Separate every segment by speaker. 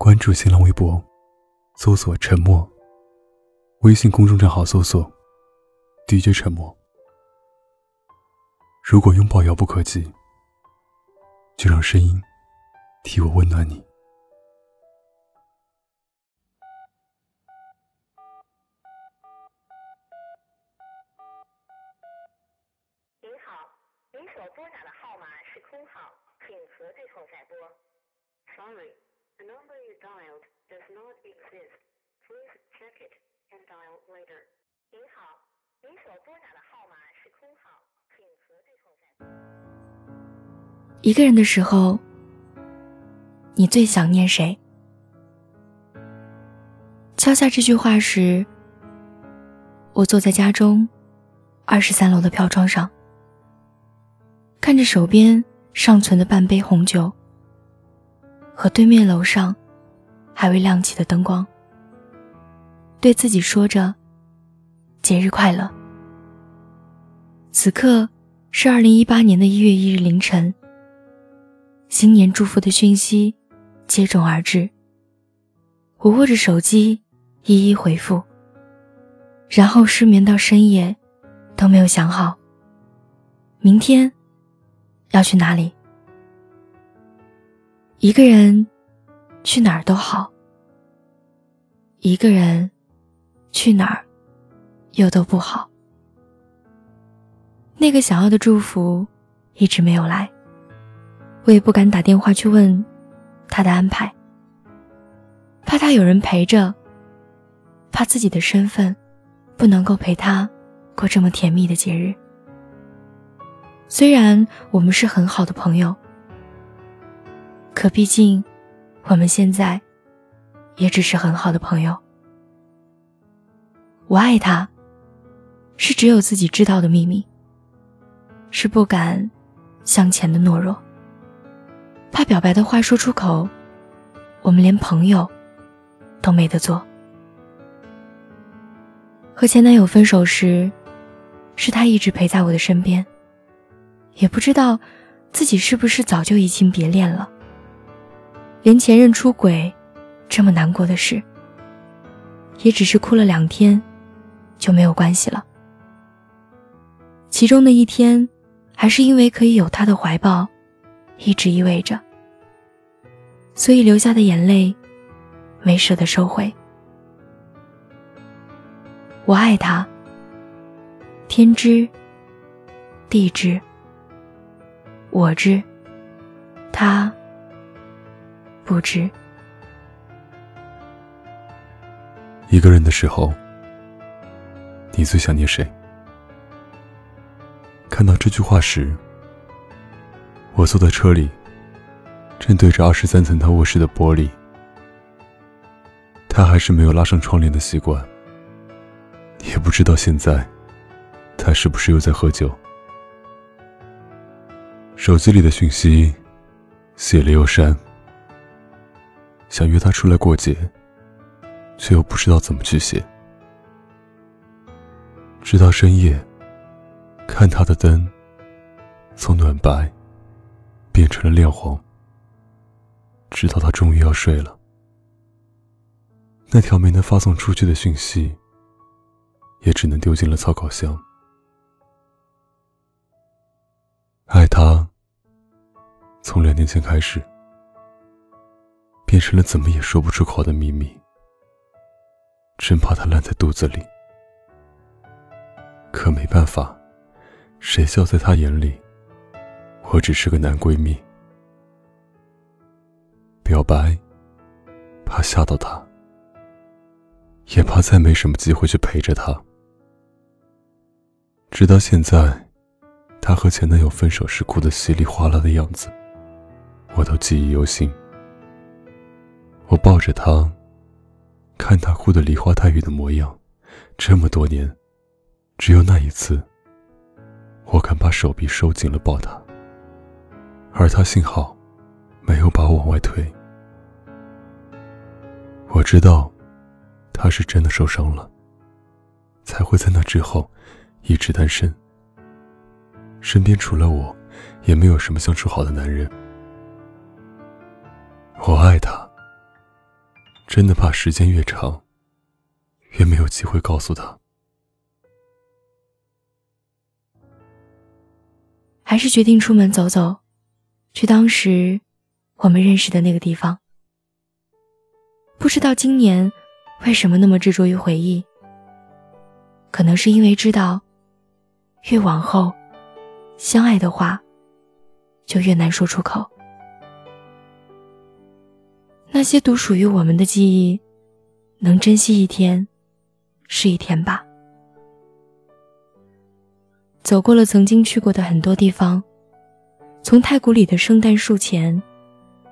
Speaker 1: 关注新浪微博，搜索“沉默”。微信公众账号搜索 “DJ 沉默”。如果拥抱遥不可及，就让声音替我温暖你。
Speaker 2: 您好，您所拨打的号码是空号，请核对后再拨。Sorry, the number you dialed does not exist. Please check it and dial later. 您好，您所拨打的号码是空号，请核对后再拨。
Speaker 3: 一个人的时候，你最想念谁？敲下这句话时，我坐在家中二十三楼的飘窗上，看着手边尚存的半杯红酒和对面楼上还未亮起的灯光，对自己说着“节日快乐”。此刻是二零一八年的一月一日凌晨。新年祝福的讯息接踵而至，我握着手机一一回复，然后失眠到深夜，都没有想好明天要去哪里。一个人去哪儿都好，一个人去哪儿又都不好。那个想要的祝福一直没有来。我也不敢打电话去问他的安排，怕他有人陪着，怕自己的身份不能够陪他过这么甜蜜的节日。虽然我们是很好的朋友，可毕竟我们现在也只是很好的朋友。我爱他，是只有自己知道的秘密，是不敢向前的懦弱。怕表白的话说出口，我们连朋友都没得做。和前男友分手时，是他一直陪在我的身边，也不知道自己是不是早就移情别恋了。连前任出轨这么难过的事，也只是哭了两天就没有关系了。其中的一天，还是因为可以有他的怀抱，一直依偎着。所以流下的眼泪，没舍得收回。我爱他，天知，地知，我知，他不知。
Speaker 1: 一个人的时候，你最想念谁？看到这句话时，我坐在车里。正对着二十三层他卧室的玻璃，他还是没有拉上窗帘的习惯。也不知道现在，他是不是又在喝酒。手机里的讯息，写了又删。想约他出来过节，却又不知道怎么去写。直到深夜，看他的灯，从暖白，变成了亮黄。直到他终于要睡了，那条没能发送出去的讯息，也只能丢进了草稿箱。爱他，从两年前开始，变成了怎么也说不出口的秘密，真怕他烂在肚子里。可没办法，谁笑在他眼里，我只是个男闺蜜。表白，怕吓到他，也怕再没什么机会去陪着他。直到现在，他和前男友分手时哭得稀里哗啦的样子，我都记忆犹新。我抱着他，看他哭得梨花带雨的模样，这么多年，只有那一次，我敢把手臂收紧了抱他，而他幸好没有把我往外推。我知道，他是真的受伤了，才会在那之后一直单身。身边除了我，也没有什么相处好的男人。我爱他，真的怕时间越长，越没有机会告诉他。
Speaker 3: 还是决定出门走走，去当时我们认识的那个地方。不知道今年为什么那么执着于回忆，可能是因为知道，越往后，相爱的话就越难说出口。那些独属于我们的记忆，能珍惜一天，是一天吧。走过了曾经去过的很多地方，从太古里的圣诞树前，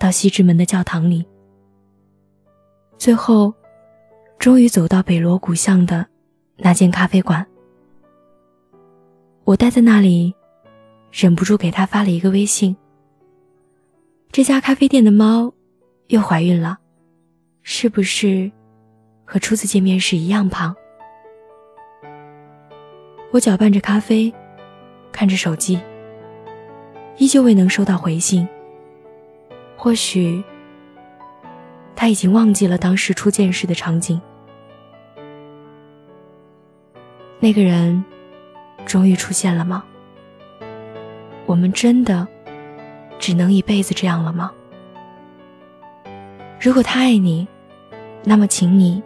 Speaker 3: 到西直门的教堂里，最后，终于走到北锣鼓巷的那间咖啡馆。我待在那里，忍不住给他发了一个微信。这家咖啡店的猫又怀孕了，是不是和初次见面时一样胖？我搅拌着咖啡，看着手机，依旧未能收到回信。或许他已经忘记了当时初见时的场景。那个人终于出现了吗？我们真的只能一辈子这样了吗？如果他爱你，那么请你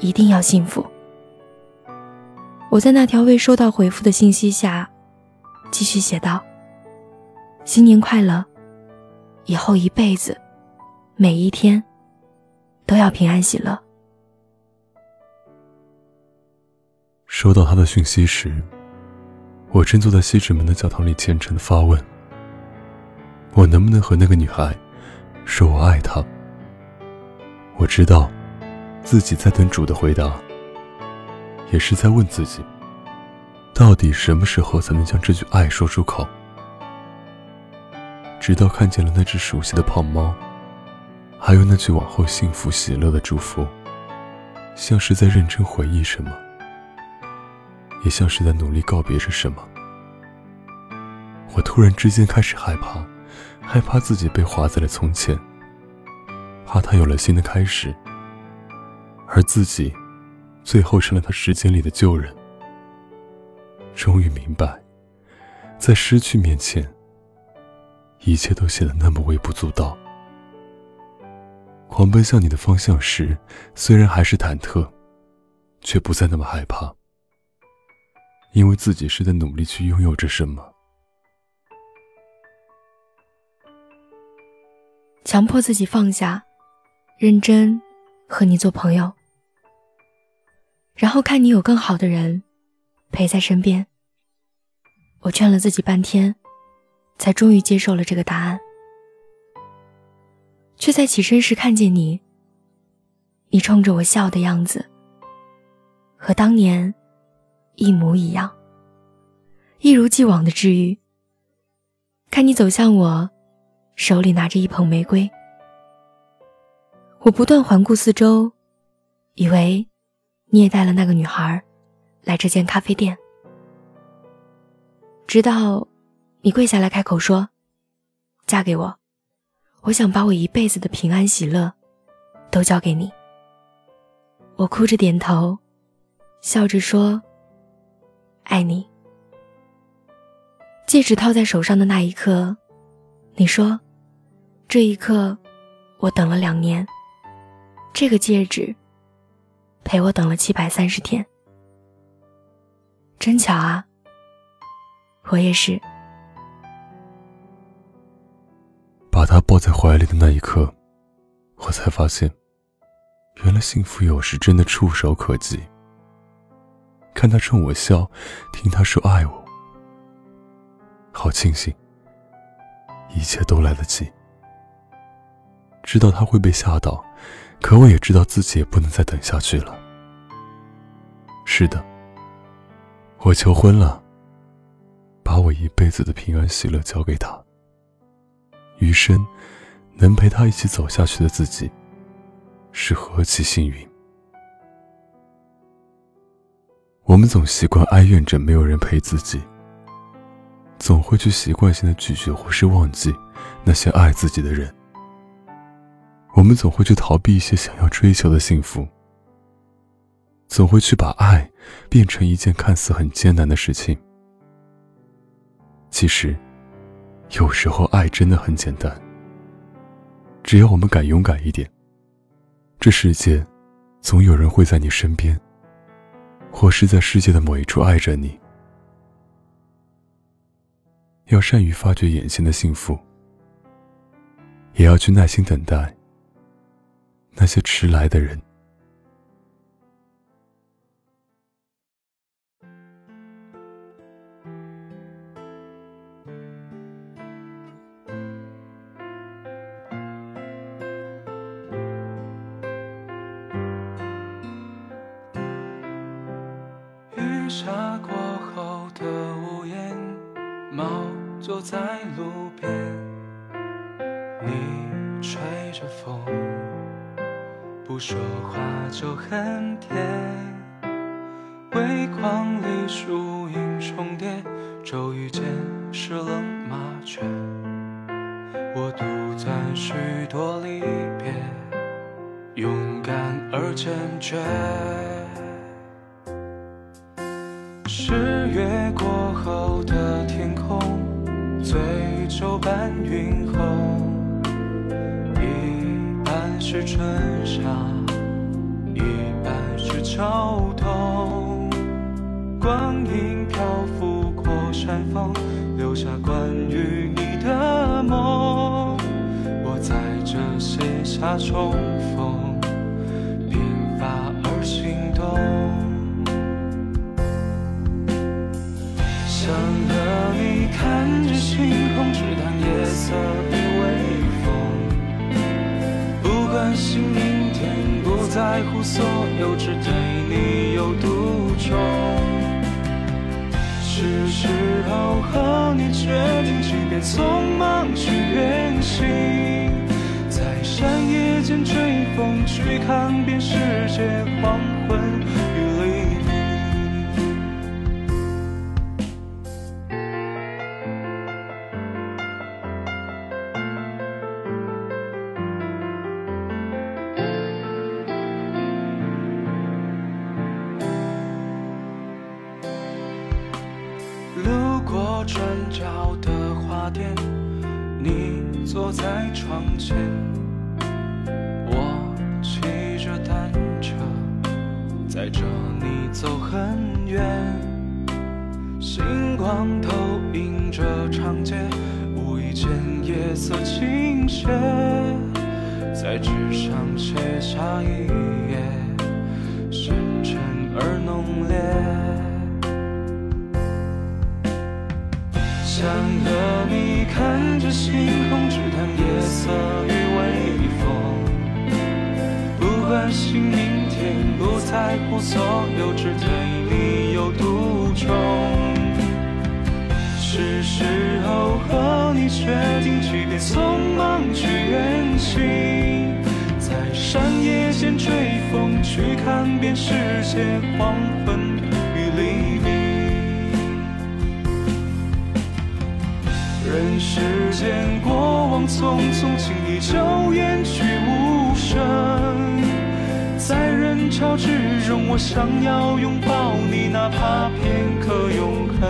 Speaker 3: 一定要幸福。我在那条未收到回复的信息下，继续写道：“新年快乐，以后一辈子，每一天，都要平安喜乐。”
Speaker 1: 收到他的讯息时，我正坐在西直门的教堂里虔诚的发问：“我能不能和那个女孩说我爱她？”我知道，自己在等主的回答。也是在问自己，到底什么时候才能将这句爱说出口？直到看见了那只熟悉的胖猫，还有那句往后幸福喜乐的祝福，像是在认真回忆什么，也像是在努力告别着什么。我突然之间开始害怕，害怕自己被划在了从前，怕他有了新的开始，而自己。最后成了他时间里的旧人。终于明白，在失去面前，一切都显得那么微不足道。狂奔向你的方向时，虽然还是忐忑，却不再那么害怕，因为自己是在努力去拥有着什么。
Speaker 3: 强迫自己放下，认真和你做朋友。然后看你有更好的人陪在身边。我劝了自己半天，才终于接受了这个答案。却在起身时看见你，你冲着我笑的样子，和当年一模一样，一如既往的治愈。看你走向我，手里拿着一捧玫瑰，我不断环顾四周，以为。你也带了那个女孩来这间咖啡店，直到你跪下来开口说：“嫁给我，我想把我一辈子的平安喜乐都交给你。”我哭着点头，笑着说：“爱你。”戒指套在手上的那一刻，你说：“这一刻，我等了两年。”这个戒指。陪我等了七百三十天，真巧啊！我也是。
Speaker 1: 把他抱在怀里的那一刻，我才发现，原来幸福有时真的触手可及。看他冲我笑，听他说爱我，好庆幸，一切都来得及。知道他会被吓到。可我也知道自己也不能再等下去了。是的，我求婚了，把我一辈子的平安喜乐交给他。余生，能陪他一起走下去的自己，是何其幸运。我们总习惯哀怨着没有人陪自己，总会去习惯性的拒绝或是忘记那些爱自己的人。我们总会去逃避一些想要追求的幸福，总会去把爱变成一件看似很艰难的事情。其实，有时候爱真的很简单，只要我们敢勇敢一点，这世界总有人会在你身边，或是在世界的某一处爱着你。要善于发掘眼前的幸福，也要去耐心等待。那些迟来的人。
Speaker 4: 雨下过后的屋檐，猫坐在路边，你吹着风。不说话就很甜，微光里树影重叠，骤雨间湿了麻雀。我独赞许多离别，勇敢而坚决。十月过后的天空，醉酒伴云后。是春夏，一半是秋冬。光影漂浮过山峰，留下关于你的梦。我在这写下重逢，间吹风，去看遍世界黄昏与黎路过。转角的花店，你坐在窗前，载着你走很远。星光投影着长街，无意间夜色倾斜，在纸上写下一页，深沉而浓烈。想和你看着星空，只谈夜色与微风。不关心明在乎所有，只对你有独钟。是时候和你决定，即便匆忙去远行，在山野间追风，去看遍世界黄昏与黎明。人世间，过往匆匆，轻易就远去无声。潮之中，我想要拥抱你，哪怕片刻永恒。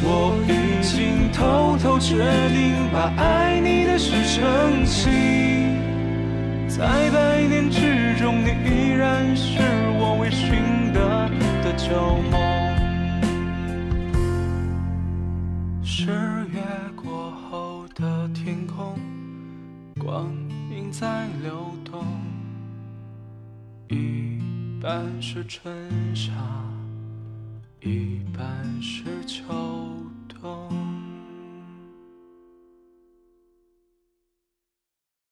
Speaker 4: 我已经偷偷决定，把爱你的事澄清。在百年之中，春夏，一半是秋冬。